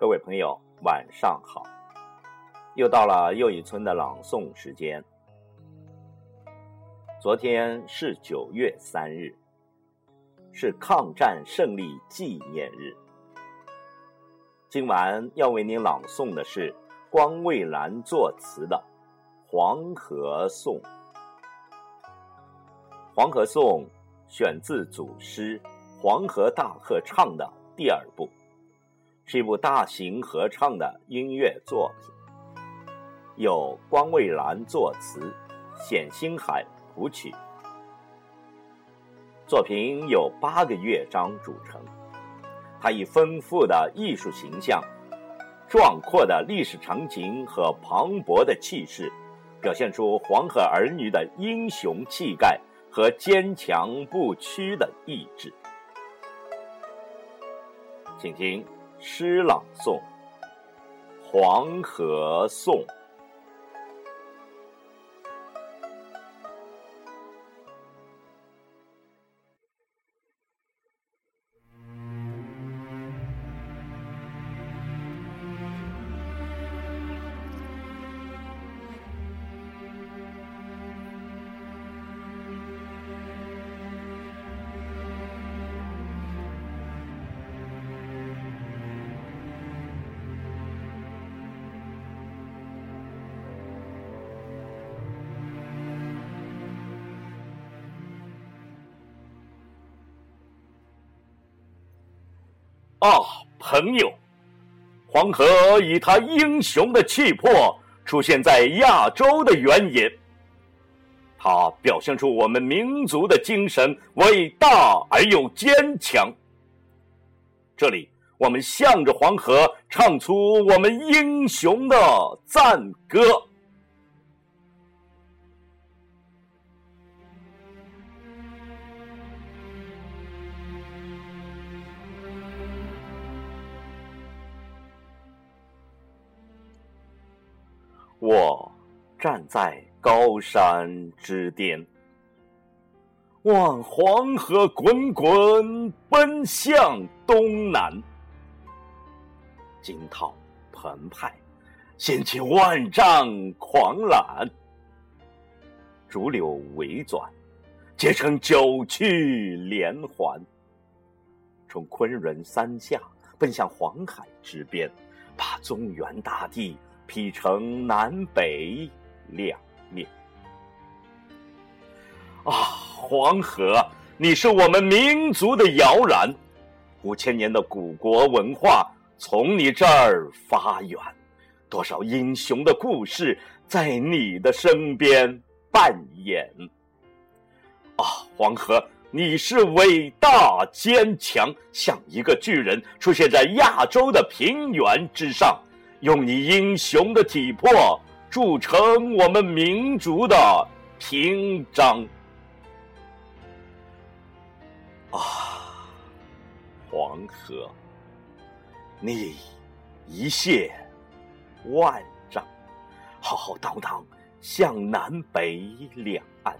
各位朋友，晚上好！又到了又一村的朗诵时间。昨天是九月三日，是抗战胜利纪念日。今晚要为您朗诵的是光蔚蓝作词的《黄河颂》。《黄河颂》选自祖师《黄河大合唱》的第二部。是一部大型合唱的音乐作品，由光蔚蓝作词，冼星海谱曲。作品有八个乐章组成，它以丰富的艺术形象、壮阔的历史场景和磅礴的气势，表现出黄河儿女的英雄气概和坚强不屈的意志。请听。诗朗诵《黄河颂》。啊，朋友，黄河以他英雄的气魄出现在亚洲的原野，它表现出我们民族的精神伟大而又坚强。这里，我们向着黄河唱出我们英雄的赞歌。我站在高山之巅，望黄河滚滚奔向东南，惊涛澎湃，掀起万丈狂澜；逐流围转，结成九曲连环，从昆仑山下奔向黄海之边，把中原大地。劈成南北两面。啊，黄河，你是我们民族的摇篮，五千年的古国文化从你这儿发源，多少英雄的故事在你的身边扮演。啊，黄河，你是伟大坚强，像一个巨人出现在亚洲的平原之上。用你英雄的体魄铸成我们民族的屏章啊！黄河，你一泻万丈，浩浩荡荡向南北两岸，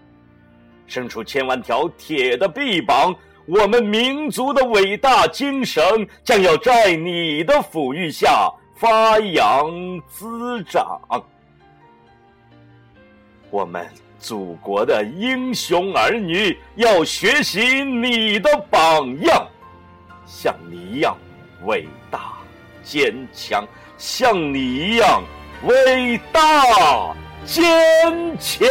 伸出千万条铁的臂膀，我们民族的伟大精神将要在你的抚育下。发扬滋长，我们祖国的英雄儿女要学习你的榜样，像你一样伟大坚强，像你一样伟大坚强。